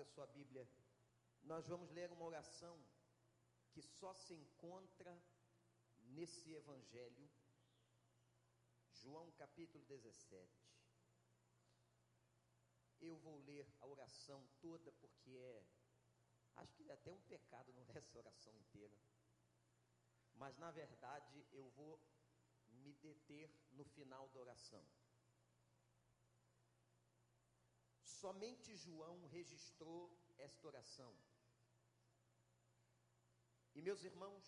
abra sua Bíblia. Nós vamos ler uma oração que só se encontra nesse Evangelho, João capítulo 17. Eu vou ler a oração toda porque é, acho que é até um pecado não ler essa oração inteira. Mas na verdade eu vou me deter no final da oração. Somente João registrou esta oração. E meus irmãos,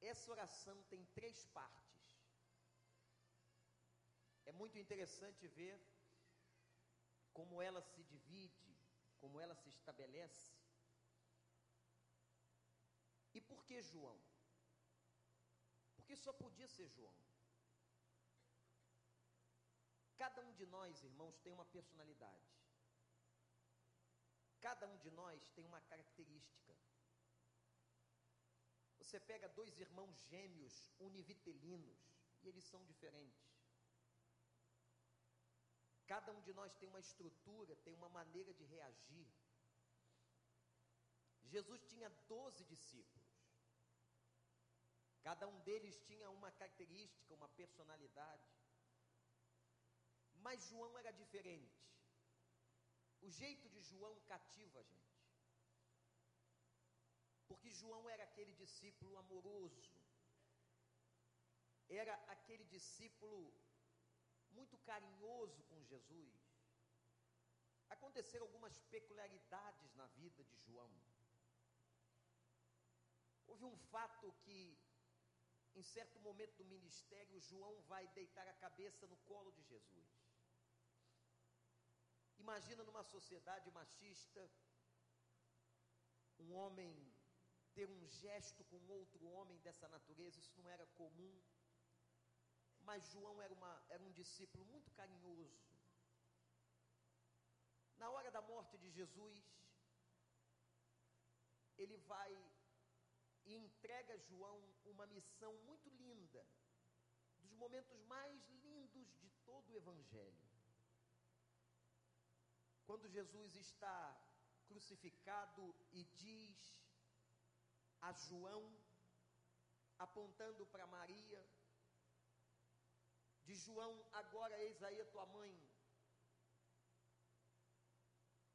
essa oração tem três partes. É muito interessante ver como ela se divide, como ela se estabelece. E por que João? Porque só podia ser João. Cada um de nós, irmãos, tem uma personalidade. Cada um de nós tem uma característica. Você pega dois irmãos gêmeos univitelinos e eles são diferentes. Cada um de nós tem uma estrutura, tem uma maneira de reagir. Jesus tinha doze discípulos. Cada um deles tinha uma característica, uma personalidade. Mas João era diferente. O jeito de João cativa a gente. Porque João era aquele discípulo amoroso. Era aquele discípulo muito carinhoso com Jesus. Aconteceram algumas peculiaridades na vida de João. Houve um fato que em certo momento do ministério, João vai deitar a cabeça no colo de Jesus. Imagina numa sociedade machista, um homem ter um gesto com outro homem dessa natureza, isso não era comum. Mas João era, uma, era um discípulo muito carinhoso. Na hora da morte de Jesus, ele vai e entrega a João uma missão muito linda, dos momentos mais lindos de todo o Evangelho. Quando Jesus está crucificado e diz a João, apontando para Maria, de João, agora eis aí a tua mãe.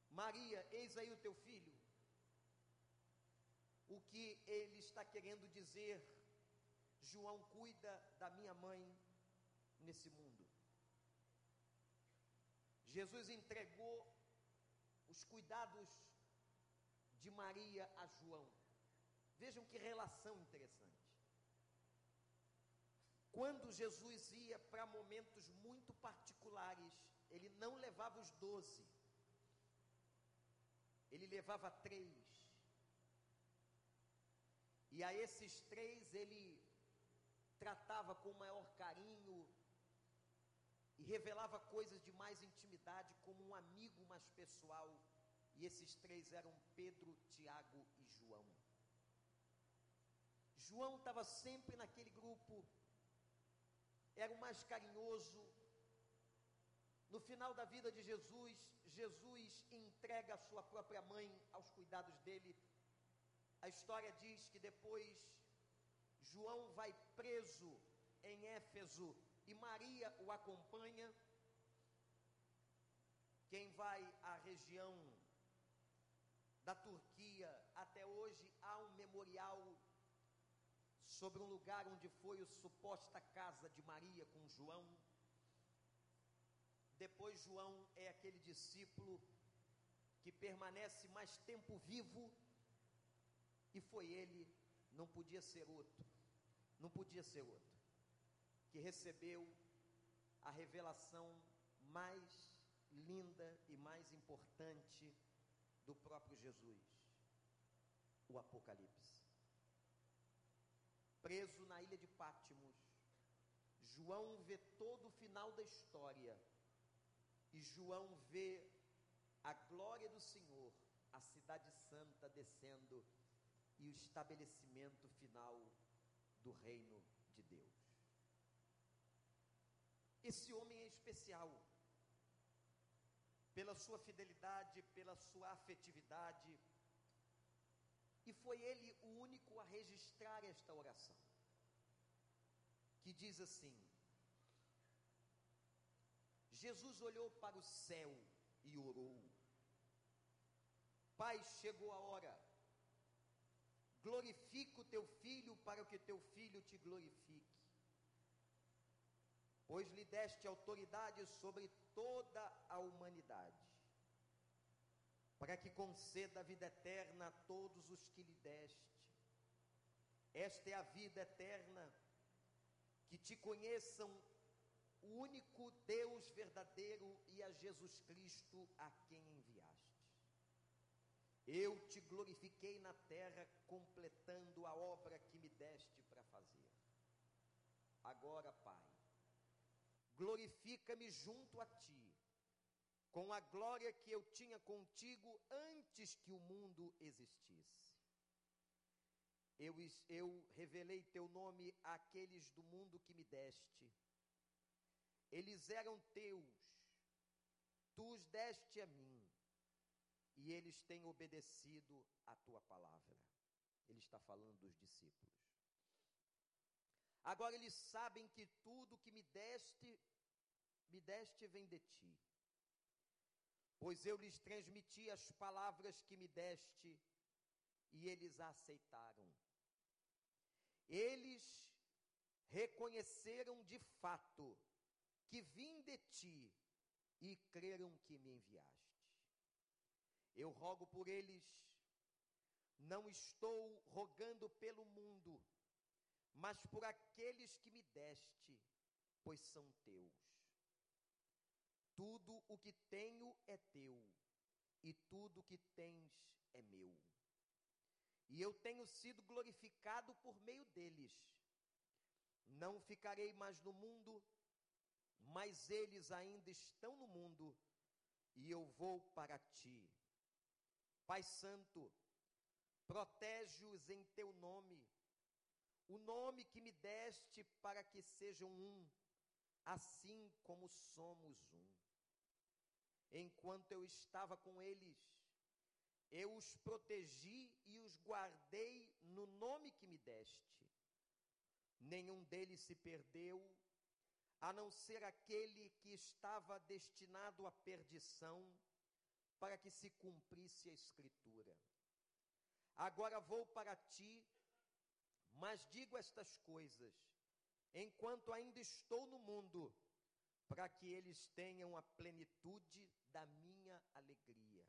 Maria, eis aí o teu filho o que ele está querendo dizer. João cuida da minha mãe nesse mundo. Jesus entregou os cuidados de Maria a João. Vejam que relação interessante. Quando Jesus ia para momentos muito particulares, ele não levava os doze, ele levava três e a esses três ele tratava com maior carinho e revelava coisas de mais intimidade, como um amigo mais pessoal. E esses três eram Pedro, Tiago e João. João estava sempre naquele grupo, era o mais carinhoso. No final da vida de Jesus, Jesus entrega a sua própria mãe aos cuidados dele a história diz que depois João vai preso em Éfeso e Maria o acompanha. Quem vai à região da Turquia, até hoje há um memorial sobre um lugar onde foi a suposta casa de Maria com João. Depois, João é aquele discípulo que permanece mais tempo vivo e foi ele, não podia ser outro, não podia ser outro, que recebeu a revelação mais linda e mais importante do próprio Jesus, o Apocalipse. Preso na ilha de Pátimos, João vê todo o final da história, e João vê a glória do Senhor, a cidade santa descendo e o estabelecimento final do reino de Deus. Esse homem é especial pela sua fidelidade, pela sua afetividade. E foi ele o único a registrar esta oração, que diz assim: Jesus olhou para o céu e orou. Pai, chegou a hora. Glorifica o teu filho para que teu filho te glorifique. Pois lhe deste autoridade sobre toda a humanidade, para que conceda a vida eterna a todos os que lhe deste. Esta é a vida eterna, que te conheçam o único Deus verdadeiro e a Jesus Cristo a quem enviaste. Eu te glorifiquei na terra, completando a obra que me deste para fazer. Agora, Pai, glorifica-me junto a ti, com a glória que eu tinha contigo antes que o mundo existisse. Eu, eu revelei teu nome àqueles do mundo que me deste eles eram teus, tu os deste a mim, e eles têm obedecido a tua palavra. Ele está falando dos discípulos. Agora eles sabem que tudo que me deste, me deste vem de ti. Pois eu lhes transmiti as palavras que me deste, e eles a aceitaram. Eles reconheceram de fato que vim de ti e creram que me enviaste. Eu rogo por eles, não estou rogando pelo mundo, mas por aqueles que me deste, pois são teus. Tudo o que tenho é teu, e tudo o que tens é meu. E eu tenho sido glorificado por meio deles. Não ficarei mais no mundo, mas eles ainda estão no mundo e eu vou para ti. Pai Santo, protege-os em teu nome, o nome que me deste para que sejam um, assim como somos um. Enquanto eu estava com eles, eu os protegi e os guardei no nome que me deste. Nenhum deles se perdeu a não ser aquele que estava destinado à perdição, para que se cumprisse a Escritura. Agora vou para ti, mas digo estas coisas, enquanto ainda estou no mundo, para que eles tenham a plenitude da minha alegria.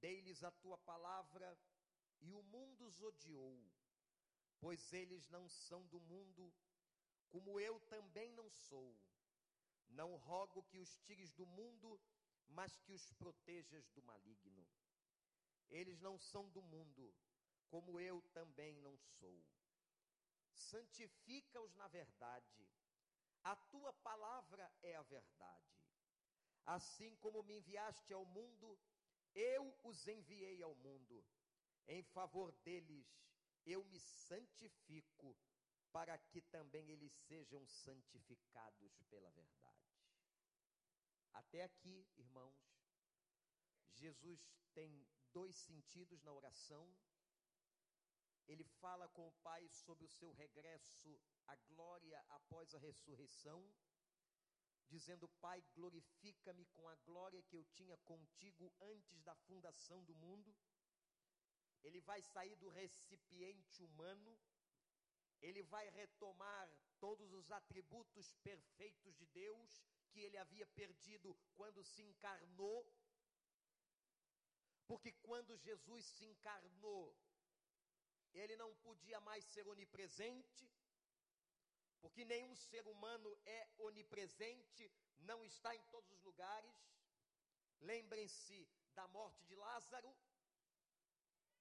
Dei-lhes a tua palavra e o mundo os odiou, pois eles não são do mundo, como eu também não sou. Não rogo que os tires do mundo, mas que os protejas do maligno. Eles não são do mundo, como eu também não sou. Santifica-os na verdade. A tua palavra é a verdade. Assim como me enviaste ao mundo, eu os enviei ao mundo. Em favor deles, eu me santifico para que também eles sejam santificados pela verdade. Até aqui, irmãos, Jesus tem dois sentidos na oração. Ele fala com o Pai sobre o seu regresso à glória após a ressurreição, dizendo: Pai, glorifica-me com a glória que eu tinha contigo antes da fundação do mundo. Ele vai sair do recipiente humano ele vai retomar todos os atributos perfeitos de Deus que ele havia perdido quando se encarnou. Porque quando Jesus se encarnou, ele não podia mais ser onipresente, porque nenhum ser humano é onipresente, não está em todos os lugares. Lembrem-se da morte de Lázaro,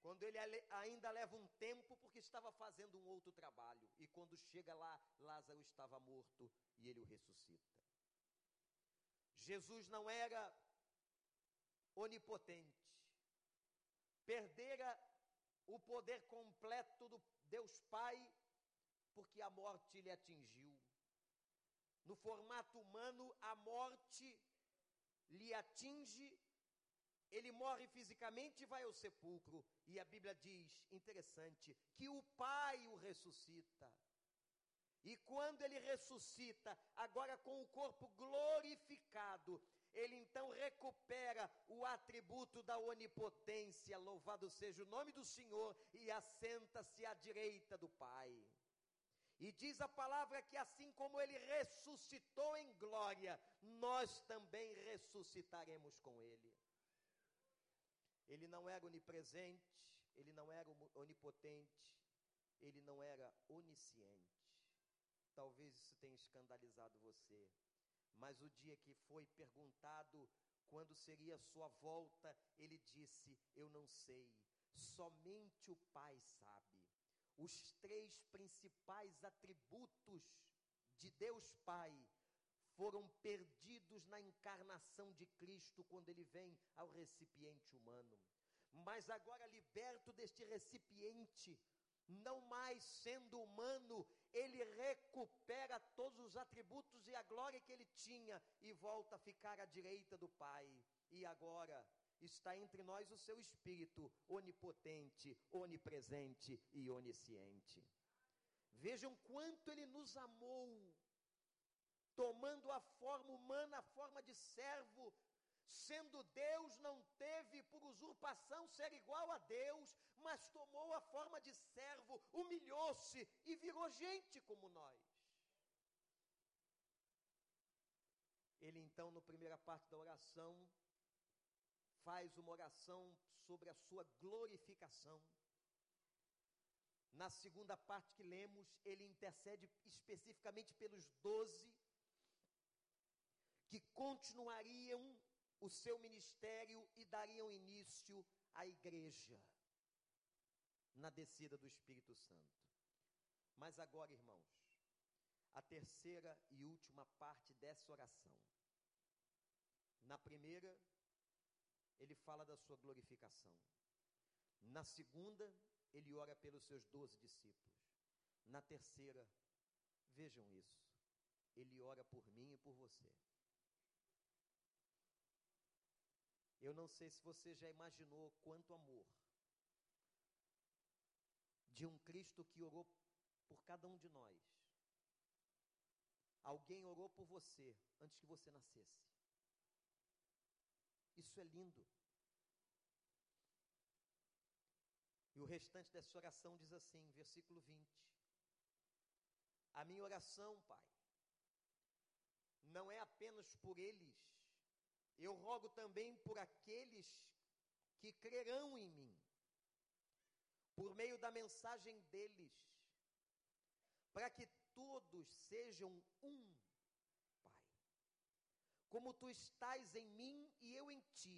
quando ele ainda leva um tempo porque estava fazendo um outro trabalho. E quando chega lá, Lázaro estava morto e ele o ressuscita. Jesus não era onipotente. Perdera o poder completo do Deus Pai, porque a morte lhe atingiu. No formato humano, a morte lhe atinge, ele morre fisicamente e vai ao sepulcro. E a Bíblia diz, interessante, que o Pai o ressuscita. E quando ele ressuscita, agora com o corpo glorificado, ele então recupera o atributo da onipotência, louvado seja o nome do Senhor, e assenta-se à direita do Pai. E diz a palavra que assim como ele ressuscitou em glória, nós também ressuscitaremos com ele. Ele não era onipresente, ele não era onipotente, ele não era onisciente. Talvez isso tenha escandalizado você. Mas o dia que foi perguntado quando seria sua volta, ele disse: Eu não sei, somente o Pai sabe. Os três principais atributos de Deus Pai foram perdidos na encarnação de Cristo quando ele vem ao recipiente humano. Mas agora liberto deste recipiente, não mais sendo humano, ele recupera todos os atributos e a glória que ele tinha e volta a ficar à direita do Pai. E agora está entre nós o seu Espírito onipotente, onipresente e onisciente. Vejam quanto ele nos amou, tomando a forma humana, a forma de servo, Sendo Deus, não teve por usurpação ser igual a Deus, mas tomou a forma de servo, humilhou-se e virou gente como nós. Ele então, na primeira parte da oração, faz uma oração sobre a sua glorificação. Na segunda parte que lemos, ele intercede especificamente pelos doze que continuariam o seu ministério e dariam início à igreja na descida do Espírito Santo. Mas agora, irmãos, a terceira e última parte dessa oração. Na primeira, ele fala da sua glorificação. Na segunda, ele ora pelos seus doze discípulos. Na terceira, vejam isso, ele ora por mim e por você. Eu não sei se você já imaginou quanto amor de um Cristo que orou por cada um de nós. Alguém orou por você antes que você nascesse. Isso é lindo. E o restante dessa oração diz assim, versículo 20: A minha oração, Pai, não é apenas por eles, eu rogo também por aqueles que crerão em mim, por meio da mensagem deles, para que todos sejam um. Como tu estás em mim e eu em ti,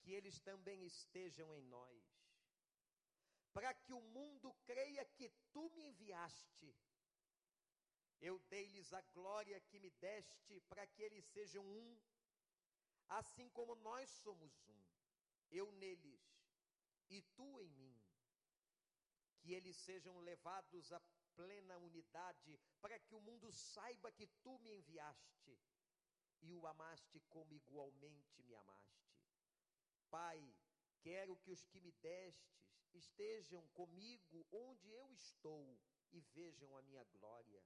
que eles também estejam em nós, para que o mundo creia que tu me enviaste eu dei-lhes a glória que me deste, para que eles sejam um, assim como nós somos um. Eu neles e tu em mim. Que eles sejam levados à plena unidade, para que o mundo saiba que tu me enviaste e o amaste como igualmente me amaste. Pai, quero que os que me destes estejam comigo onde eu estou e vejam a minha glória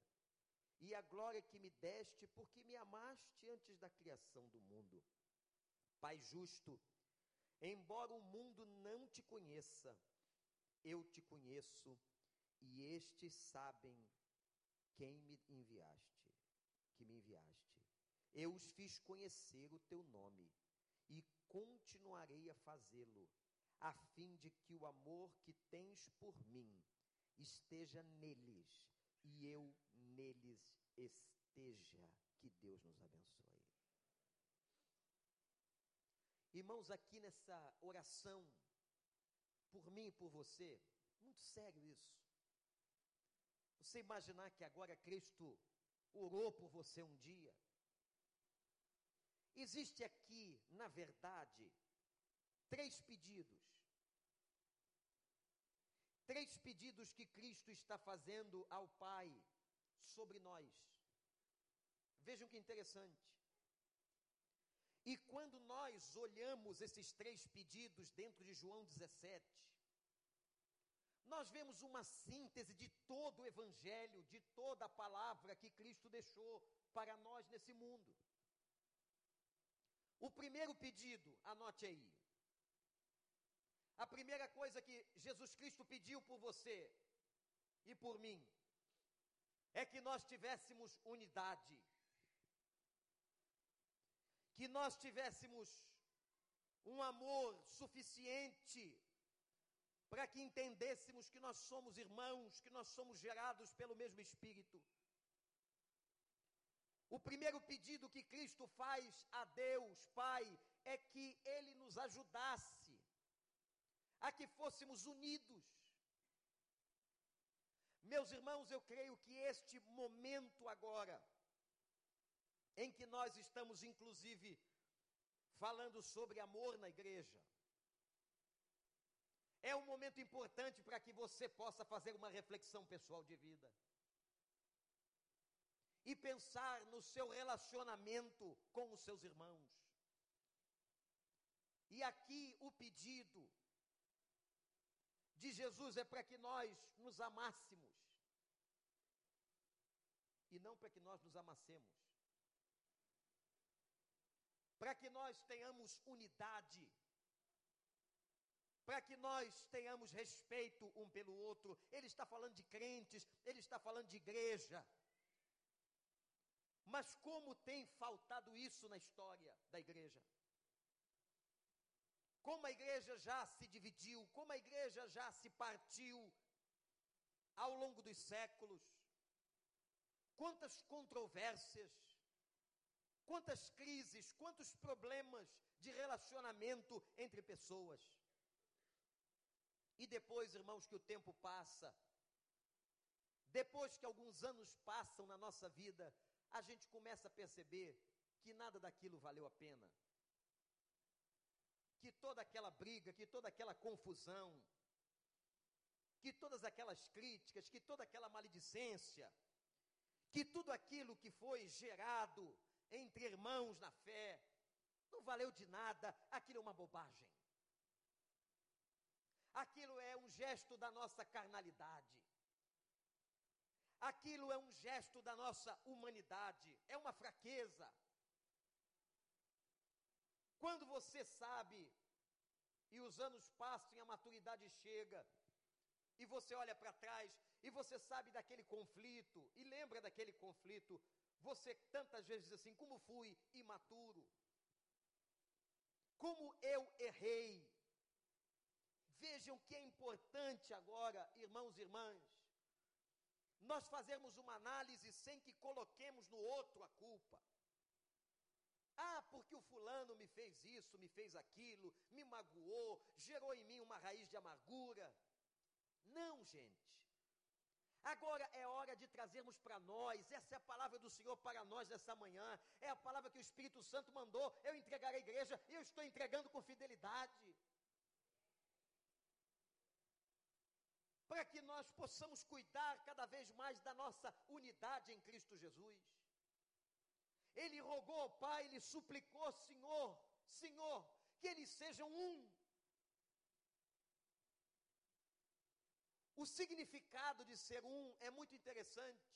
e a glória que me deste, porque me amaste antes da criação do mundo. Pai justo, embora o mundo não te conheça, eu te conheço, e estes sabem quem me enviaste, que me enviaste. Eu os fiz conhecer o teu nome, e continuarei a fazê-lo, a fim de que o amor que tens por mim esteja neles e eu neles esteja. Que Deus nos abençoe. Irmãos, aqui nessa oração, por mim e por você, muito sério isso. Você imaginar que agora Cristo orou por você um dia. Existe aqui, na verdade, três pedidos. Três pedidos que Cristo está fazendo ao Pai sobre nós. Vejam que interessante. quando nós olhamos esses três pedidos dentro de João 17, nós vemos uma síntese de todo o Evangelho, de toda a palavra que Cristo deixou para nós nesse mundo. O primeiro pedido, anote aí. A primeira coisa que Jesus Cristo pediu por você e por mim é que nós tivéssemos unidade, que nós tivéssemos um amor suficiente para que entendêssemos que nós somos irmãos, que nós somos gerados pelo mesmo Espírito. O primeiro pedido que Cristo faz a Deus, Pai, é que Ele nos ajudasse a que fôssemos unidos. Meus irmãos, eu creio que este momento agora, em que nós estamos inclusive falando sobre amor na igreja, é um momento importante para que você possa fazer uma reflexão pessoal de vida e pensar no seu relacionamento com os seus irmãos. E aqui o pedido de Jesus é para que nós nos amássemos e não para que nós nos amassemos. Para que nós tenhamos unidade, para que nós tenhamos respeito um pelo outro. Ele está falando de crentes, ele está falando de igreja. Mas como tem faltado isso na história da igreja? Como a igreja já se dividiu, como a igreja já se partiu ao longo dos séculos. Quantas controvérsias, quantas crises, quantos problemas de relacionamento entre pessoas. E depois, irmãos, que o tempo passa, depois que alguns anos passam na nossa vida, a gente começa a perceber que nada daquilo valeu a pena. Que toda aquela briga, que toda aquela confusão, que todas aquelas críticas, que toda aquela maledicência, que tudo aquilo que foi gerado entre irmãos na fé, não valeu de nada, aquilo é uma bobagem. Aquilo é um gesto da nossa carnalidade aquilo é um gesto da nossa humanidade, é uma fraqueza. Quando você sabe, e os anos passam e a maturidade chega, e você olha para trás, e você sabe daquele conflito, e lembra daquele conflito, você tantas vezes diz assim: como fui imaturo, como eu errei. Vejam que é importante agora, irmãos e irmãs, nós fazemos uma análise sem que coloquemos no outro a culpa. Ah, porque o fulano me fez isso, me fez aquilo, me magoou, gerou em mim uma raiz de amargura. Não, gente. Agora é hora de trazermos para nós, essa é a palavra do Senhor para nós nessa manhã, é a palavra que o Espírito Santo mandou, eu entregar à igreja e eu estou entregando com fidelidade. Para que nós possamos cuidar cada vez mais da nossa unidade em Cristo Jesus. Ele rogou ao Pai, ele suplicou, Senhor, Senhor, que eles sejam um. O significado de ser um é muito interessante.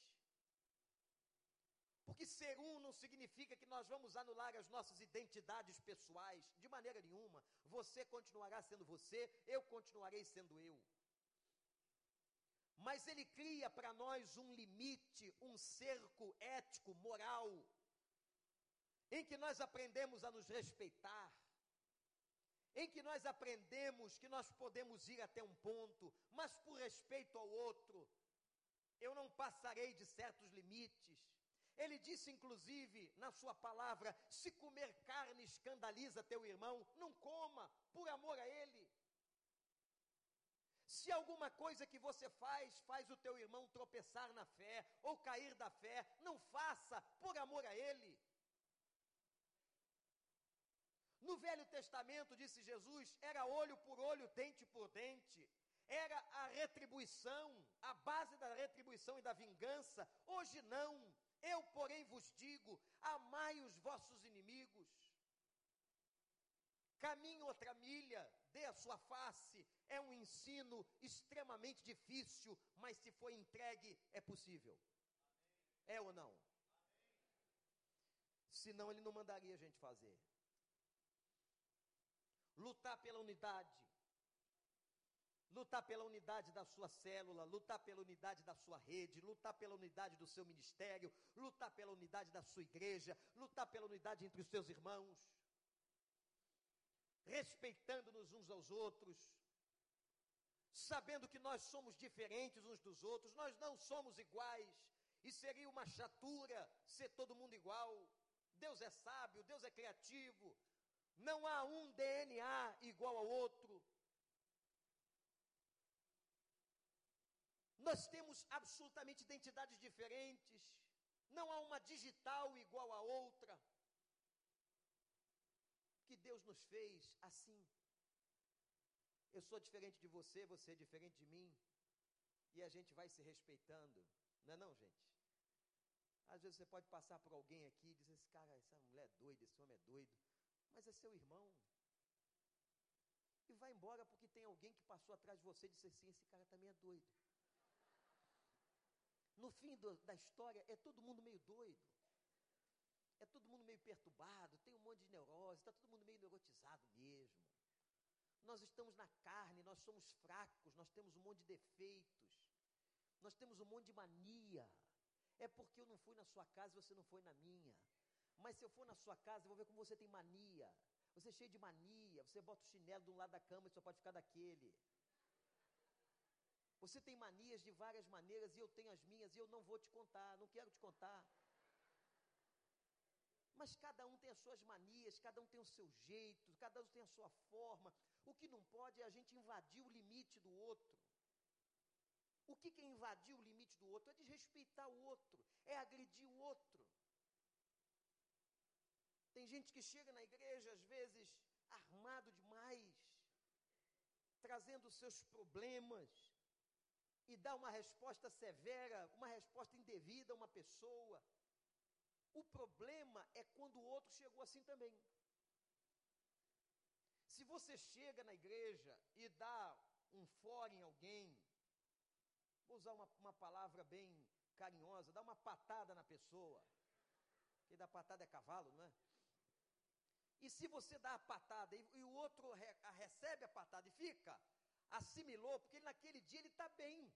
Porque ser um não significa que nós vamos anular as nossas identidades pessoais, de maneira nenhuma. Você continuará sendo você, eu continuarei sendo eu mas ele cria para nós um limite, um cerco ético, moral, em que nós aprendemos a nos respeitar, em que nós aprendemos que nós podemos ir até um ponto, mas por respeito ao outro, eu não passarei de certos limites. Ele disse, inclusive, na sua palavra: se comer carne escandaliza teu irmão, não coma, por amor a ele. Se alguma coisa que você faz faz o teu irmão tropeçar na fé ou cair da fé, não faça por amor a ele. No Velho Testamento, disse Jesus, era olho por olho, dente por dente. Era a retribuição, a base da retribuição e da vingança. Hoje não. Eu, porém, vos digo: amai os vossos inimigos. Caminhe outra milha, dê a sua face. É um ensino extremamente difícil, mas se for entregue, é possível. É ou não? Senão ele não mandaria a gente fazer. Lutar pela unidade. Lutar pela unidade da sua célula, lutar pela unidade da sua rede, lutar pela unidade do seu ministério, lutar pela unidade da sua igreja, lutar pela unidade entre os seus irmãos, respeitando-nos uns aos outros, sabendo que nós somos diferentes uns dos outros, nós não somos iguais, e seria uma chatura ser todo mundo igual. Deus é sábio, Deus é criativo, não há um DNA igual ao outro. Nós temos absolutamente identidades diferentes. Não há uma digital igual a outra. Deus nos fez assim. Eu sou diferente de você, você é diferente de mim. E a gente vai se respeitando. Não é não, gente? Às vezes você pode passar por alguém aqui e dizer, esse cara, essa mulher é doida, esse homem é doido. Mas é seu irmão. E vai embora porque tem alguém que passou atrás de você e disse assim, esse cara também é doido. No fim do, da história, é todo mundo meio doido. É todo mundo meio perturbado, tem um monte de neurose, está todo mundo meio neurotizado mesmo. Nós estamos na carne, nós somos fracos, nós temos um monte de defeitos, nós temos um monte de mania. É porque eu não fui na sua casa e você não foi na minha. Mas se eu for na sua casa, eu vou ver como você tem mania. Você é cheio de mania, você bota o chinelo de um lado da cama e só pode ficar daquele. Você tem manias de várias maneiras e eu tenho as minhas e eu não vou te contar, não quero te contar. Mas cada um tem as suas manias, cada um tem o seu jeito, cada um tem a sua forma. O que não pode é a gente invadir o limite do outro. O que é invadir o limite do outro? É desrespeitar o outro, é agredir o outro. Tem gente que chega na igreja, às vezes, armado demais, trazendo seus problemas, e dá uma resposta severa, uma resposta indevida a uma pessoa. O problema é quando o outro chegou assim também. Se você chega na igreja e dá um fora em alguém, vou usar uma, uma palavra bem carinhosa, dá uma patada na pessoa. Quem dá patada é cavalo, não é? E se você dá a patada e, e o outro re, a recebe a patada e fica, assimilou, porque ele, naquele dia ele está bem.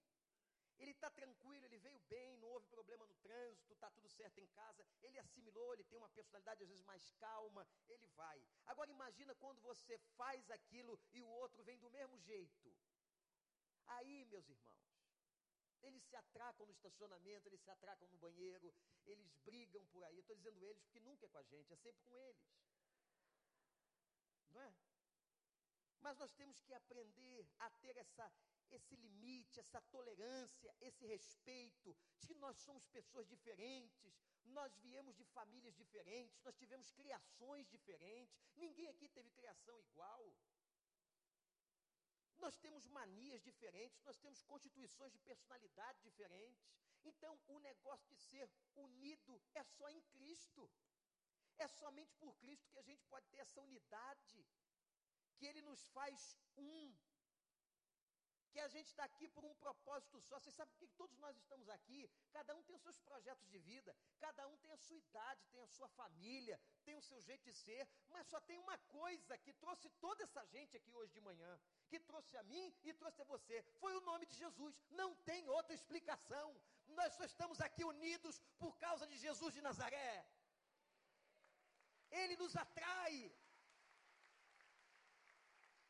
Ele está tranquilo, ele veio bem, não houve problema no trânsito, está tudo certo em casa. Ele assimilou, ele tem uma personalidade às vezes mais calma, ele vai. Agora imagina quando você faz aquilo e o outro vem do mesmo jeito. Aí, meus irmãos, eles se atracam no estacionamento, eles se atracam no banheiro, eles brigam por aí. Estou dizendo eles porque nunca é com a gente, é sempre com eles. Não é? Mas nós temos que aprender a ter essa, esse limite, essa tolerância, esse respeito, de que nós somos pessoas diferentes, nós viemos de famílias diferentes, nós tivemos criações diferentes, ninguém aqui teve criação igual. Nós temos manias diferentes, nós temos constituições de personalidade diferentes. Então, o negócio de ser unido é só em Cristo. É somente por Cristo que a gente pode ter essa unidade, que Ele nos faz um que a gente está aqui por um propósito só. Vocês sabem por que todos nós estamos aqui? Cada um tem os seus projetos de vida, cada um tem a sua idade, tem a sua família, tem o seu jeito de ser, mas só tem uma coisa que trouxe toda essa gente aqui hoje de manhã, que trouxe a mim e trouxe a você. Foi o nome de Jesus. Não tem outra explicação. Nós só estamos aqui unidos por causa de Jesus de Nazaré. Ele nos atrai,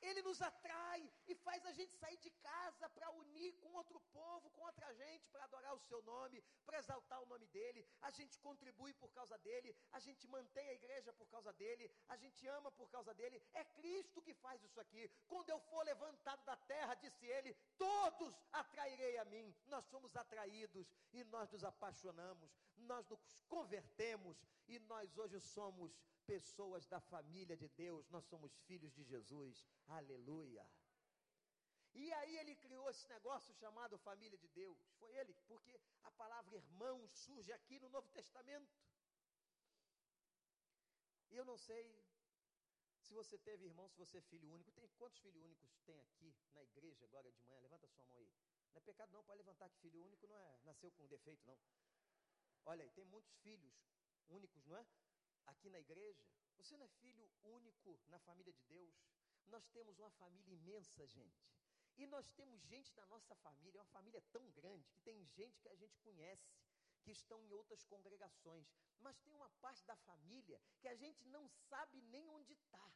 ele nos atrai e faz a gente sair de casa para unir com outro povo, com outra gente, para adorar o seu nome, para exaltar o nome dele. A gente contribui por causa dele, a gente mantém a igreja por causa dele, a gente ama por causa dele. É Cristo que faz isso aqui. Quando eu for levantado da terra, disse ele, todos atrairei a mim. Nós somos atraídos e nós nos apaixonamos, nós nos convertemos e nós hoje somos pessoas da família de Deus, nós somos filhos de Jesus. Aleluia. E aí ele criou esse negócio chamado família de Deus. Foi ele, porque a palavra irmão surge aqui no Novo Testamento. E eu não sei Se você teve irmão, se você é filho único, tem quantos filhos únicos tem aqui na igreja agora de manhã? Levanta sua mão aí. Não é pecado não, pode levantar que filho único não é nasceu com defeito não. Olha aí, tem muitos filhos únicos, não é? Aqui na igreja. Você não é filho único na família de Deus? Nós temos uma família imensa, gente. E nós temos gente da nossa família, é uma família tão grande, que tem gente que a gente conhece, que estão em outras congregações. Mas tem uma parte da família que a gente não sabe nem onde está.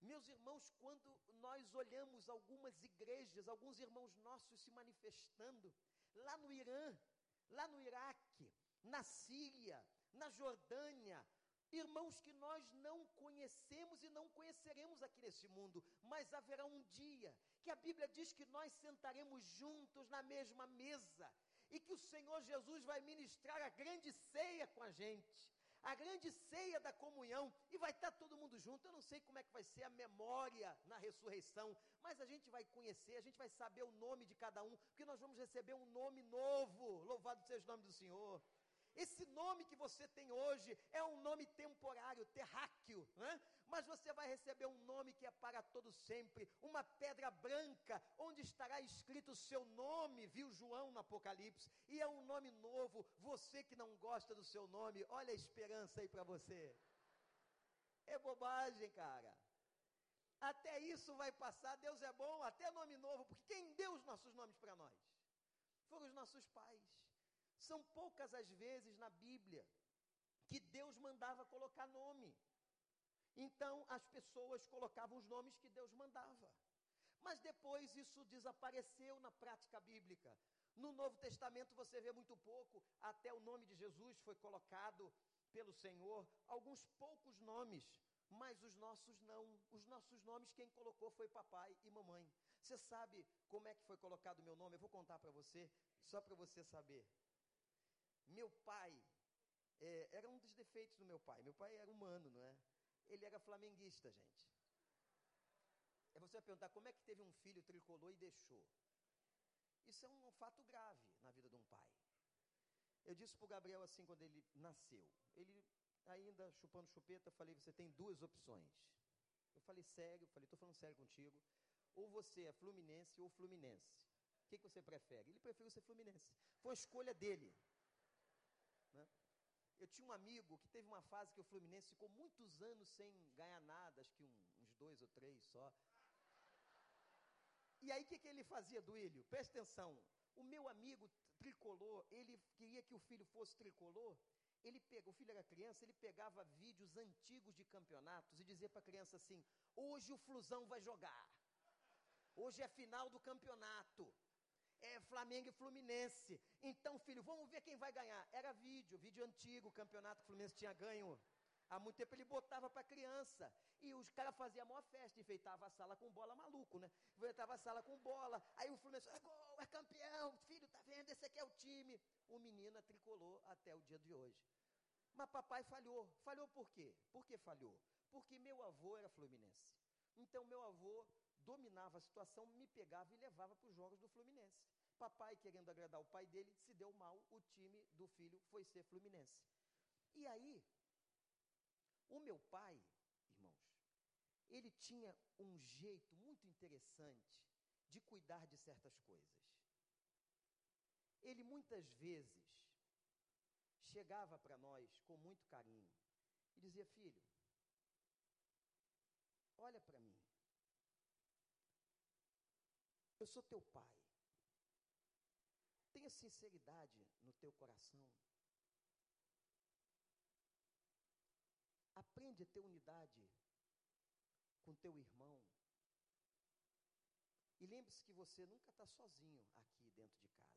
Meus irmãos, quando nós olhamos algumas igrejas, alguns irmãos nossos se manifestando, lá no Irã, lá no Iraque, na Síria, na Jordânia, irmãos que nós não conhecemos e não conheceremos aqui nesse mundo, mas haverá um dia que a Bíblia diz que nós sentaremos juntos na mesma mesa e que o Senhor Jesus vai ministrar a grande ceia com a gente a grande ceia da comunhão, e vai estar todo mundo junto. Eu não sei como é que vai ser a memória na ressurreição, mas a gente vai conhecer, a gente vai saber o nome de cada um, porque nós vamos receber um nome novo. Louvado seja o nome do Senhor. Esse nome que você tem hoje é um nome temporário, terráqueo, né? mas você vai receber um nome que é para todo sempre, uma pedra branca, onde estará escrito o seu nome, viu João no Apocalipse, e é um nome novo. Você que não gosta do seu nome, olha a esperança aí para você. É bobagem, cara. Até isso vai passar, Deus é bom, até nome novo, porque quem deu os nossos nomes para nós? Foram os nossos pais. São poucas as vezes na Bíblia que Deus mandava colocar nome. Então as pessoas colocavam os nomes que Deus mandava. Mas depois isso desapareceu na prática bíblica. No Novo Testamento você vê muito pouco, até o nome de Jesus foi colocado pelo Senhor, alguns poucos nomes, mas os nossos não. Os nossos nomes quem colocou foi papai e mamãe. Você sabe como é que foi colocado o meu nome? Eu vou contar para você, só para você saber. Meu pai, é, era um dos defeitos do meu pai. Meu pai era humano, não é? Ele era flamenguista, gente. É você vai perguntar como é que teve um filho tricolor e deixou. Isso é um fato grave na vida de um pai. Eu disse para o Gabriel assim quando ele nasceu. Ele ainda chupando chupeta, falei, você tem duas opções. Eu falei, sério, falei, estou falando sério contigo. Ou você é fluminense ou fluminense. O que, que você prefere? Ele preferiu ser fluminense. Foi a escolha dele. Eu tinha um amigo que teve uma fase que o Fluminense ficou muitos anos sem ganhar nada, acho que um, uns dois ou três só. E aí o que, que ele fazia, Duílio? Presta atenção. O meu amigo tricolor, ele queria que o filho fosse tricolor. Ele pegou, o filho era criança, ele pegava vídeos antigos de campeonatos e dizia para a criança assim: hoje o Flusão vai jogar. Hoje é final do campeonato é, Flamengo e Fluminense. Então, filho, vamos ver quem vai ganhar. Era vídeo, vídeo antigo, campeonato que o Fluminense tinha ganho. Há muito tempo ele botava para criança. E os caras faziam a maior festa, enfeitava a sala com bola maluco, né? Enfeitava a sala com bola. Aí o Fluminense, é gol, é campeão, filho, tá vendo? Esse aqui é o time. O menino tricolou até o dia de hoje. Mas papai falhou. Falhou por quê? Por que falhou? Porque meu avô era fluminense. Então meu avô dominava a situação, me pegava e levava para os jogos do Fluminense. Papai, querendo agradar o pai dele, se deu mal, o time do filho foi ser Fluminense. E aí, o meu pai, irmãos, ele tinha um jeito muito interessante de cuidar de certas coisas. Ele muitas vezes chegava para nós com muito carinho e dizia: Filho, olha para Eu sou teu pai. Tenha sinceridade no teu coração. Aprende a ter unidade com teu irmão. E lembre-se que você nunca está sozinho aqui dentro de casa.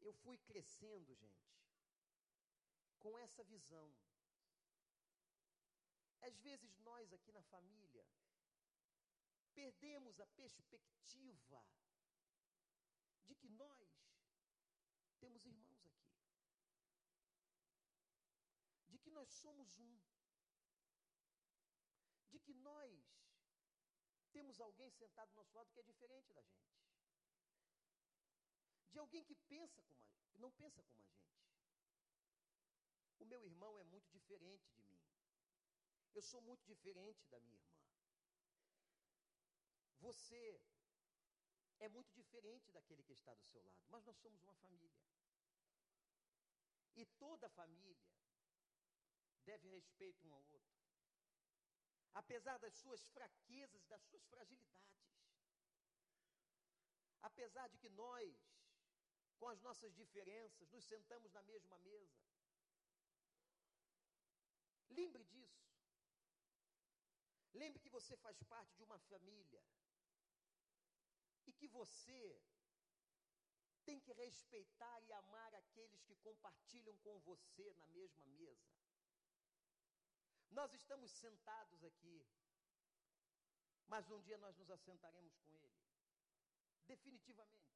Eu fui crescendo, gente, com essa visão. Às vezes nós aqui na família perdemos a perspectiva de que nós temos irmãos aqui. De que nós somos um. De que nós temos alguém sentado do nosso lado que é diferente da gente. De alguém que pensa como a, não pensa como a gente. O meu irmão é muito diferente de mim. Eu sou muito diferente da minha irmã. Você é muito diferente daquele que está do seu lado, mas nós somos uma família. E toda família deve respeito um ao outro. Apesar das suas fraquezas, das suas fragilidades. Apesar de que nós, com as nossas diferenças, nos sentamos na mesma mesa. Lembre disso. Lembre que você faz parte de uma família e que você tem que respeitar e amar aqueles que compartilham com você na mesma mesa. Nós estamos sentados aqui, mas um dia nós nos assentaremos com Ele, definitivamente.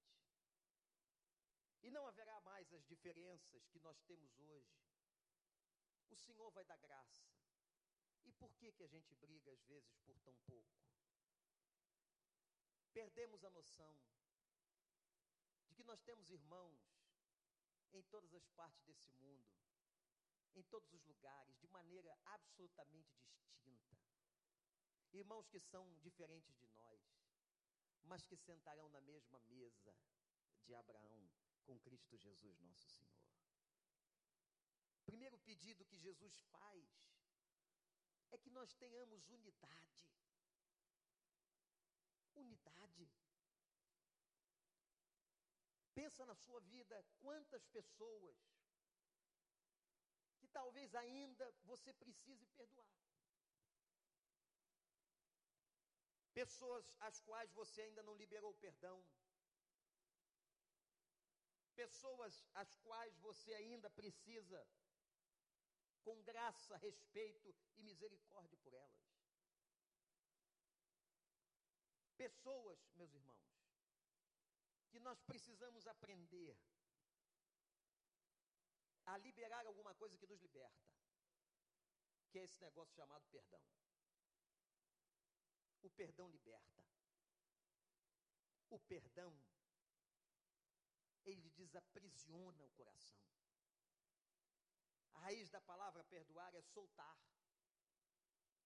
E não haverá mais as diferenças que nós temos hoje. O Senhor vai dar graça. E por que, que a gente briga às vezes por tão pouco? Perdemos a noção de que nós temos irmãos em todas as partes desse mundo, em todos os lugares, de maneira absolutamente distinta. Irmãos que são diferentes de nós, mas que sentarão na mesma mesa de Abraão com Cristo Jesus, nosso Senhor. Primeiro pedido que Jesus faz é que nós tenhamos unidade. Unidade. Pensa na sua vida, quantas pessoas que talvez ainda você precise perdoar. Pessoas às quais você ainda não liberou perdão. Pessoas às quais você ainda precisa, com graça, respeito e misericórdia por elas. Pessoas, meus irmãos, que nós precisamos aprender a liberar alguma coisa que nos liberta, que é esse negócio chamado perdão. O perdão liberta. O perdão, ele desaprisiona o coração. A raiz da palavra perdoar é soltar.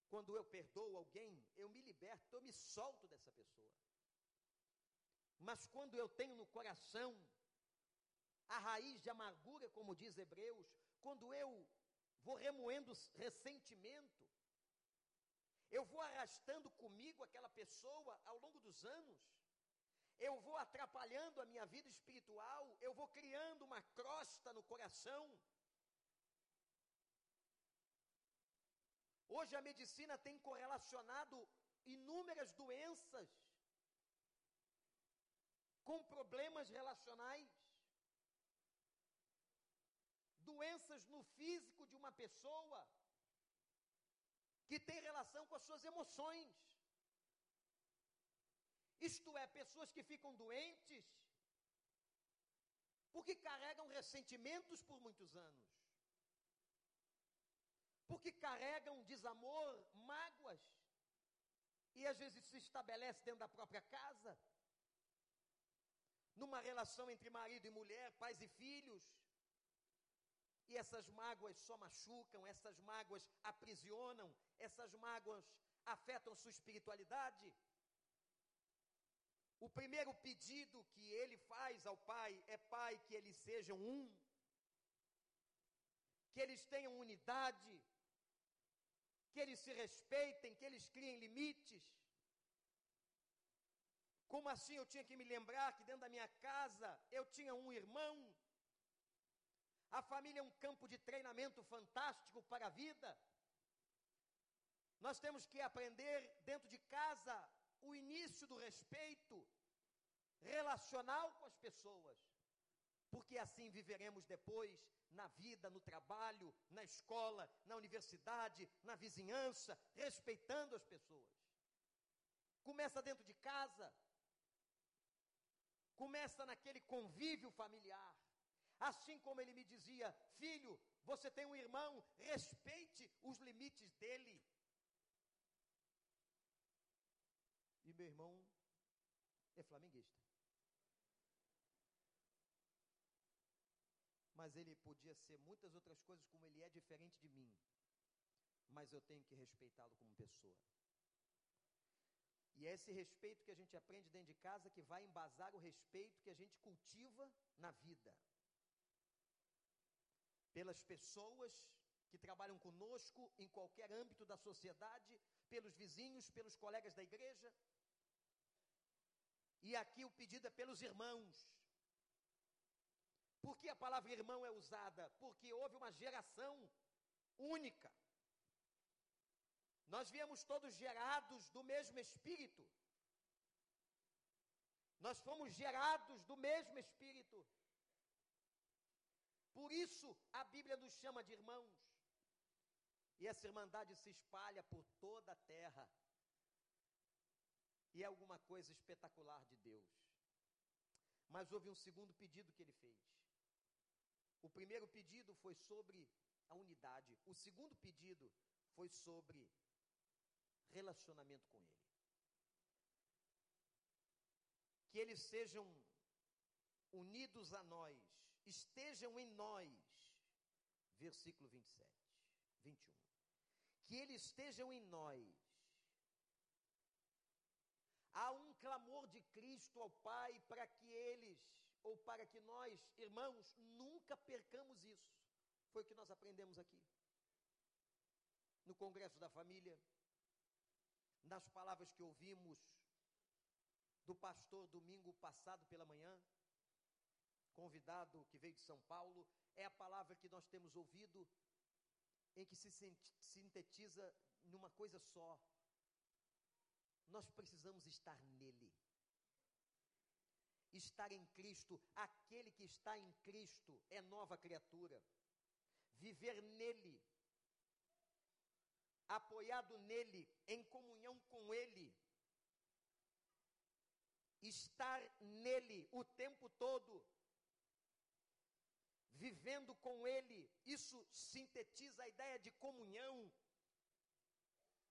Quando eu perdoo alguém, eu me liberto, eu me solto dessa pessoa. Mas quando eu tenho no coração a raiz de amargura, como diz Hebreus, quando eu vou remoendo ressentimento, eu vou arrastando comigo aquela pessoa ao longo dos anos, eu vou atrapalhando a minha vida espiritual, eu vou criando uma crosta no coração. Hoje a medicina tem correlacionado inúmeras doenças com problemas relacionais doenças no físico de uma pessoa que tem relação com as suas emoções. Isto é, pessoas que ficam doentes porque carregam ressentimentos por muitos anos, porque carregam desamor, mágoas, e às vezes se estabelece dentro da própria casa, numa relação entre marido e mulher, pais e filhos, e essas mágoas só machucam, essas mágoas aprisionam, essas mágoas afetam sua espiritualidade. O primeiro pedido que ele faz ao Pai é: Pai, que eles sejam um, que eles tenham unidade, que eles se respeitem, que eles criem limites. Como assim eu tinha que me lembrar que dentro da minha casa eu tinha um irmão a família é um campo de treinamento fantástico para a vida. Nós temos que aprender dentro de casa o início do respeito relacional com as pessoas, porque assim viveremos depois na vida, no trabalho, na escola, na universidade, na vizinhança, respeitando as pessoas. Começa dentro de casa, começa naquele convívio familiar. Assim como ele me dizia: Filho, você tem um irmão, respeite os limites dele. E meu irmão é flamenguista. Mas ele podia ser muitas outras coisas, como ele é diferente de mim. Mas eu tenho que respeitá-lo como pessoa. E é esse respeito que a gente aprende dentro de casa que vai embasar o respeito que a gente cultiva na vida. Pelas pessoas que trabalham conosco em qualquer âmbito da sociedade, pelos vizinhos, pelos colegas da igreja. E aqui o pedido é pelos irmãos. Por que a palavra irmão é usada? Porque houve uma geração única. Nós viemos todos gerados do mesmo Espírito. Nós fomos gerados do mesmo Espírito. Por isso a Bíblia nos chama de irmãos. E essa irmandade se espalha por toda a terra. E é alguma coisa espetacular de Deus. Mas houve um segundo pedido que ele fez. O primeiro pedido foi sobre a unidade. O segundo pedido foi sobre relacionamento com Ele. Que eles sejam unidos a nós, estejam em nós. Versículo 27, 21. Que eles estejam em nós. Há um clamor de Cristo ao Pai para que eles, ou para que nós, irmãos, nunca percamos isso. Foi o que nós aprendemos aqui. No Congresso da Família, nas palavras que ouvimos do pastor domingo passado pela manhã, convidado que veio de São Paulo, é a palavra que nós temos ouvido, em que se sintetiza numa coisa só. Nós precisamos estar nele. Estar em Cristo, aquele que está em Cristo é nova criatura. Viver nele apoiado nele, em comunhão com ele, estar nele o tempo todo, vivendo com ele, isso sintetiza a ideia de comunhão.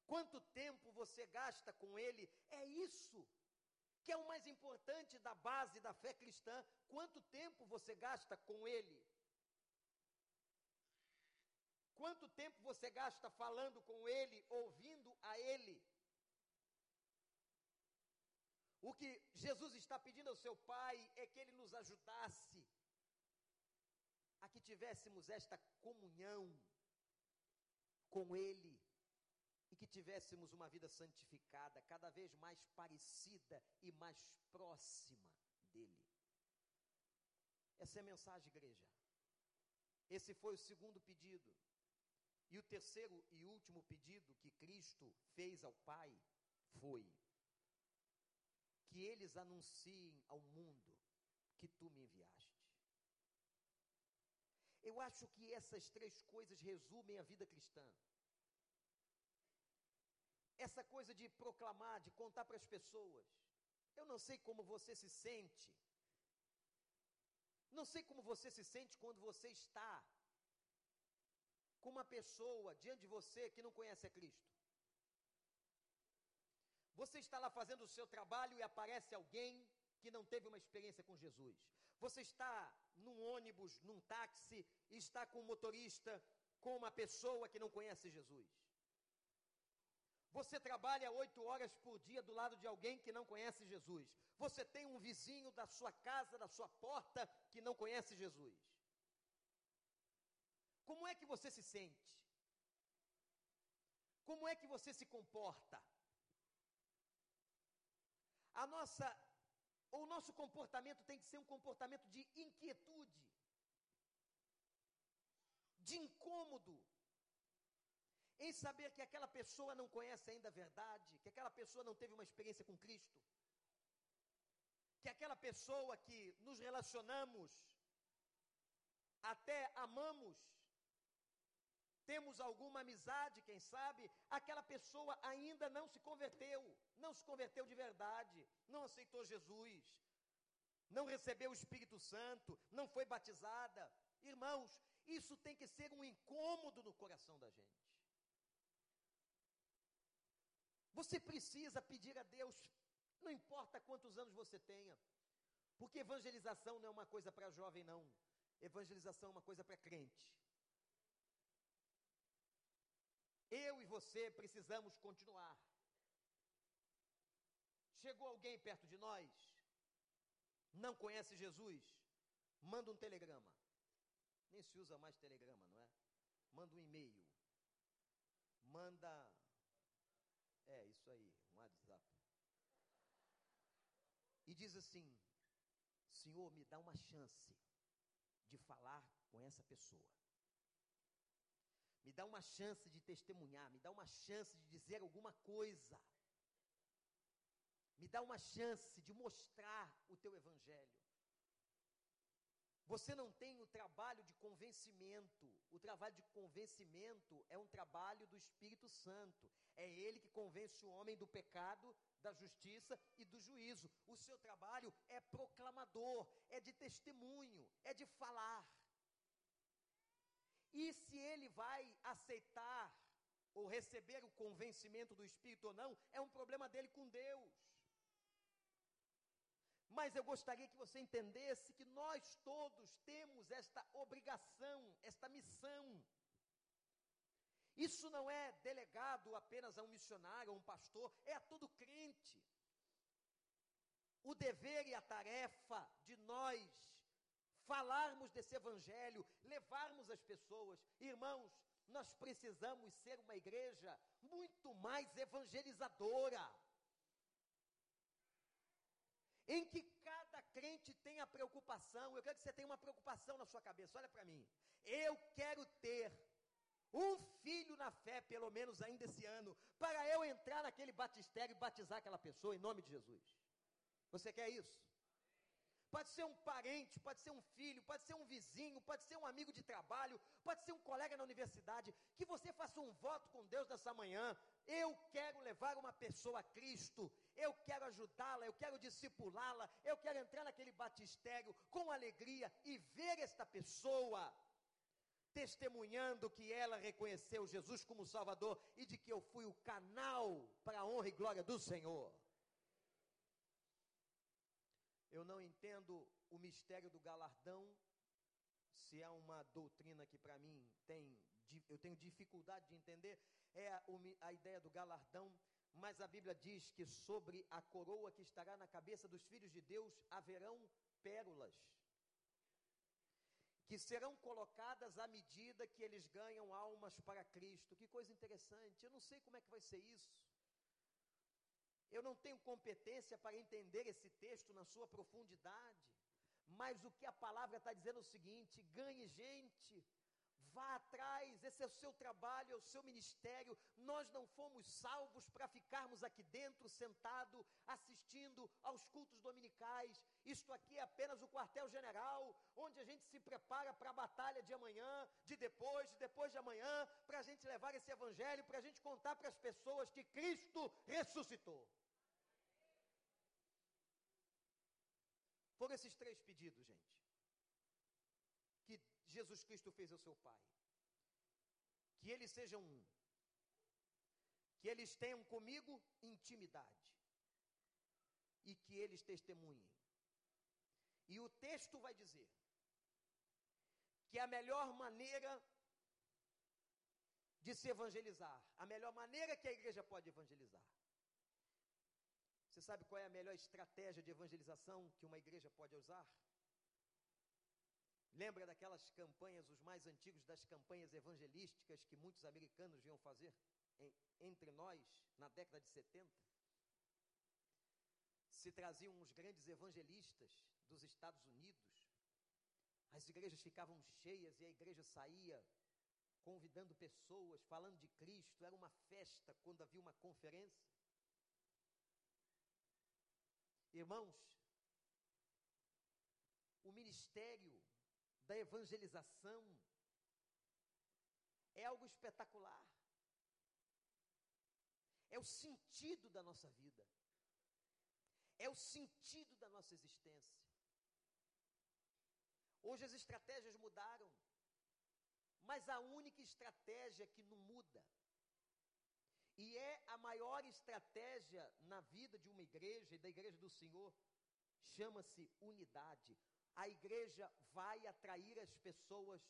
Quanto tempo você gasta com ele? É isso que é o mais importante da base da fé cristã. Quanto tempo você gasta com ele? Quanto tempo você gasta falando com Ele, ouvindo a Ele? O que Jesus está pedindo ao seu Pai é que Ele nos ajudasse a que tivéssemos esta comunhão com Ele e que tivéssemos uma vida santificada, cada vez mais parecida e mais próxima dEle. Essa é a mensagem, igreja. Esse foi o segundo pedido. E o terceiro e último pedido que Cristo fez ao Pai foi que eles anunciem ao mundo que tu me enviaste. Eu acho que essas três coisas resumem a vida cristã. Essa coisa de proclamar, de contar para as pessoas. Eu não sei como você se sente. Não sei como você se sente quando você está com uma pessoa diante de você que não conhece a Cristo. Você está lá fazendo o seu trabalho e aparece alguém que não teve uma experiência com Jesus. Você está num ônibus, num táxi, e está com um motorista, com uma pessoa que não conhece Jesus. Você trabalha oito horas por dia do lado de alguém que não conhece Jesus. Você tem um vizinho da sua casa, da sua porta, que não conhece Jesus. Como é que você se sente? Como é que você se comporta? A nossa, o nosso comportamento tem que ser um comportamento de inquietude, de incômodo, em saber que aquela pessoa não conhece ainda a verdade, que aquela pessoa não teve uma experiência com Cristo, que aquela pessoa que nos relacionamos, até amamos, temos alguma amizade, quem sabe, aquela pessoa ainda não se converteu, não se converteu de verdade, não aceitou Jesus, não recebeu o Espírito Santo, não foi batizada. Irmãos, isso tem que ser um incômodo no coração da gente. Você precisa pedir a Deus, não importa quantos anos você tenha, porque evangelização não é uma coisa para jovem, não. evangelização é uma coisa para crente. Eu e você precisamos continuar. Chegou alguém perto de nós, não conhece Jesus, manda um telegrama. Nem se usa mais telegrama, não é? Manda um e-mail. Manda. É, isso aí, um WhatsApp. E diz assim: Senhor, me dá uma chance de falar com essa pessoa. Me dá uma chance de testemunhar, me dá uma chance de dizer alguma coisa. Me dá uma chance de mostrar o teu evangelho. Você não tem o trabalho de convencimento. O trabalho de convencimento é um trabalho do Espírito Santo. É ele que convence o homem do pecado, da justiça e do juízo. O seu trabalho é proclamador, é de testemunho, é de falar. E se ele vai aceitar ou receber o convencimento do Espírito ou não, é um problema dele com Deus. Mas eu gostaria que você entendesse que nós todos temos esta obrigação, esta missão. Isso não é delegado apenas a um missionário, a um pastor, é a todo crente. O dever e a tarefa de nós falarmos desse evangelho, levarmos as pessoas. Irmãos, nós precisamos ser uma igreja muito mais evangelizadora em que cada crente tenha preocupação. Eu quero que você tenha uma preocupação na sua cabeça. Olha para mim. Eu quero ter um filho na fé, pelo menos ainda esse ano, para eu entrar naquele batistério e batizar aquela pessoa em nome de Jesus. Você quer isso? Pode ser um parente, pode ser um filho, pode ser um vizinho, pode ser um amigo de trabalho, pode ser um colega na universidade. Que você faça um voto com Deus nessa manhã. Eu quero levar uma pessoa a Cristo, eu quero ajudá-la, eu quero discipulá-la, eu quero entrar naquele batistério com alegria e ver esta pessoa testemunhando que ela reconheceu Jesus como Salvador e de que eu fui o canal para a honra e glória do Senhor. Eu não entendo o mistério do galardão, se é uma doutrina que para mim tem, eu tenho dificuldade de entender, é a, a ideia do galardão, mas a Bíblia diz que sobre a coroa que estará na cabeça dos filhos de Deus haverão pérolas, que serão colocadas à medida que eles ganham almas para Cristo. Que coisa interessante, eu não sei como é que vai ser isso. Eu não tenho competência para entender esse texto na sua profundidade, mas o que a palavra está dizendo é o seguinte: ganhe gente, vá atrás, esse é o seu trabalho, é o seu ministério. Nós não fomos salvos para ficarmos aqui dentro, sentado, assistindo aos cultos dominicais. Isto aqui é apenas o quartel-general, onde a gente se prepara para a batalha de amanhã, de depois, de depois de amanhã, para a gente levar esse evangelho, para a gente contar para as pessoas que Cristo ressuscitou. Foram esses três pedidos, gente, Jesus Cristo fez ao seu Pai. Que eles sejam um. Que eles tenham comigo intimidade. E que eles testemunhem. E o texto vai dizer que a melhor maneira de se evangelizar, a melhor maneira que a igreja pode evangelizar, você sabe qual é a melhor estratégia de evangelização que uma igreja pode usar? Lembra daquelas campanhas, os mais antigos das campanhas evangelísticas que muitos americanos vinham fazer em, entre nós na década de 70? Se traziam os grandes evangelistas dos Estados Unidos, as igrejas ficavam cheias e a igreja saía convidando pessoas, falando de Cristo, era uma festa quando havia uma conferência. Irmãos, o ministério da evangelização é algo espetacular. É o sentido da nossa vida. É o sentido da nossa existência. Hoje as estratégias mudaram, mas a única estratégia que não muda e é a maior estratégia na vida de uma igreja e da igreja do Senhor, chama-se unidade. A igreja vai atrair as pessoas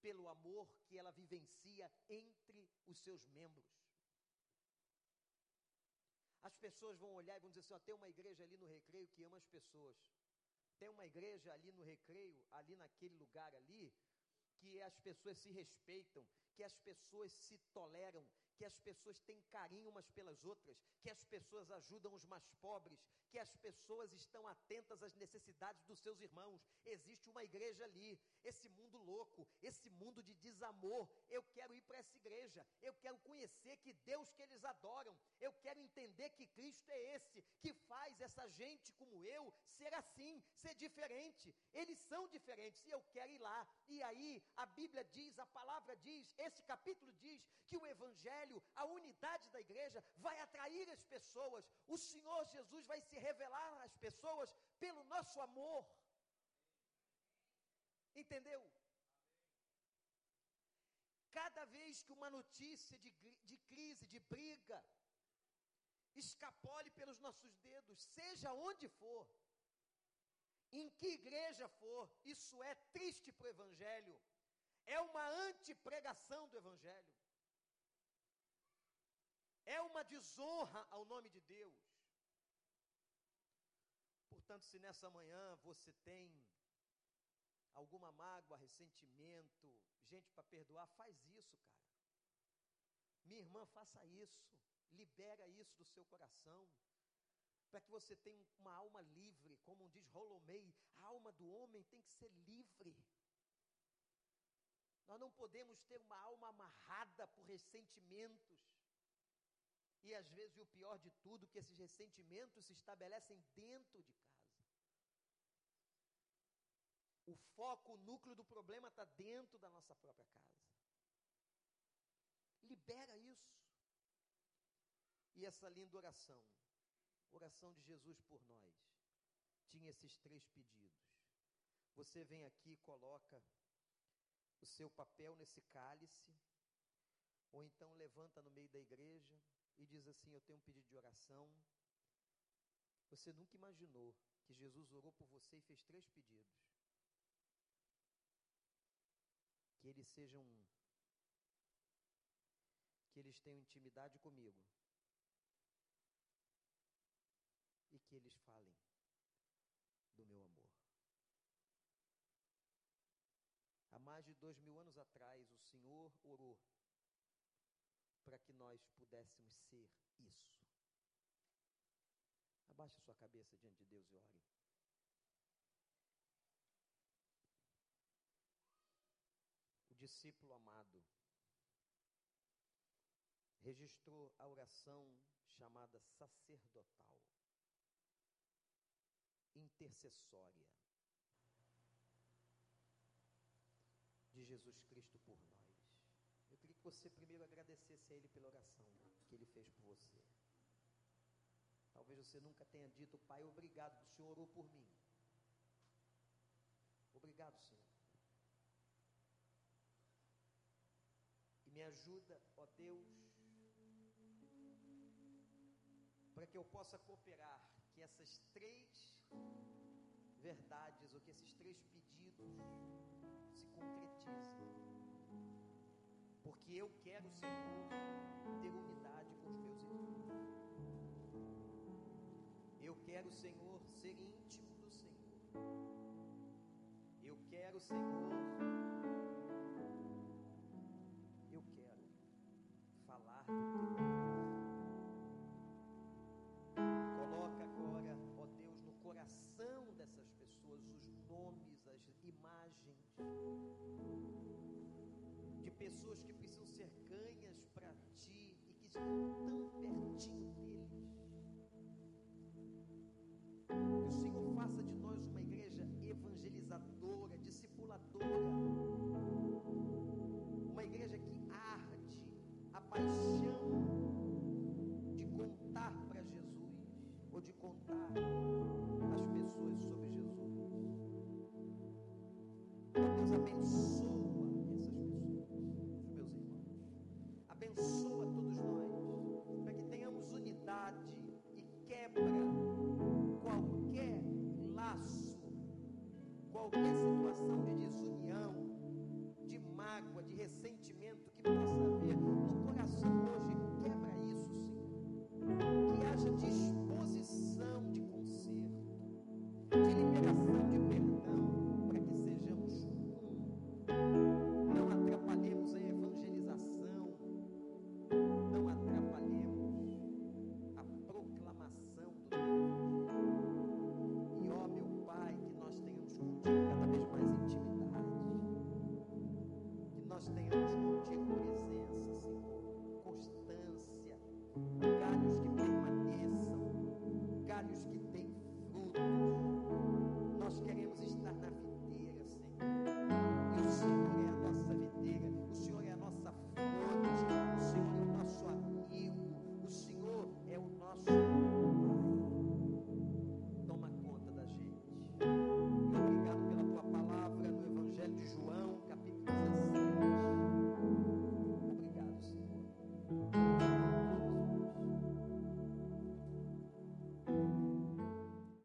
pelo amor que ela vivencia entre os seus membros. As pessoas vão olhar e vão dizer assim: ó, tem uma igreja ali no recreio que ama as pessoas. Tem uma igreja ali no recreio, ali naquele lugar ali, que as pessoas se respeitam, que as pessoas se toleram, que as pessoas têm carinho umas pelas outras, que as pessoas ajudam os mais pobres, que as pessoas estão atentas às necessidades dos seus irmãos. Existe uma igreja ali, esse mundo louco, esse mundo de desamor. Eu quero ir para essa igreja, eu quero conhecer que Deus que eles adoram, eu quero entender que Cristo é esse, que faz essa gente como eu ser assim, ser diferente. Eles são diferentes e eu quero ir lá. E aí a Bíblia diz, a palavra diz, esse capítulo diz que o Evangelho, a unidade da igreja, vai atrair as pessoas. O Senhor Jesus vai se revelar às pessoas pelo nosso amor. Entendeu? Cada vez que uma notícia de, de crise, de briga, escapole pelos nossos dedos, seja onde for, em que igreja for, isso é triste para o Evangelho, é uma antipregação do Evangelho, é uma desonra ao nome de Deus. Portanto, se nessa manhã você tem alguma mágoa, ressentimento, gente para perdoar, faz isso, cara. Minha irmã, faça isso. Libera isso do seu coração. Para que você tenha uma alma livre, como diz Rolomei, a alma do homem tem que ser livre. Nós não podemos ter uma alma amarrada por ressentimentos. E às vezes o pior de tudo, que esses ressentimentos se estabelecem dentro de casa. O foco, o núcleo do problema está dentro da nossa própria casa. Libera isso. E essa linda oração, oração de Jesus por nós, tinha esses três pedidos. Você vem aqui e coloca o seu papel nesse cálice, ou então levanta no meio da igreja e diz assim: Eu tenho um pedido de oração. Você nunca imaginou que Jesus orou por você e fez três pedidos. Que eles sejam um, que eles tenham intimidade comigo e que eles falem do meu amor. Há mais de dois mil anos atrás, o Senhor orou para que nós pudéssemos ser isso. Abaixe sua cabeça diante de Deus e ore. Discípulo amado registrou a oração chamada sacerdotal, intercessória de Jesus Cristo por nós. Eu queria que você primeiro agradecesse a Ele pela oração que Ele fez por você. Talvez você nunca tenha dito, Pai, obrigado, o Senhor orou por mim. Obrigado, Senhor. Me ajuda, ó Deus, para que eu possa cooperar, que essas três verdades, ou que esses três pedidos se concretizem. Porque eu quero, Senhor, ter unidade com os meus irmãos. Eu quero, Senhor, ser íntimo do Senhor. Eu quero, Senhor, Coloca agora, ó Deus, no coração dessas pessoas os nomes, as imagens de pessoas que precisam ser ganhas para ti e que estão tão pertinho.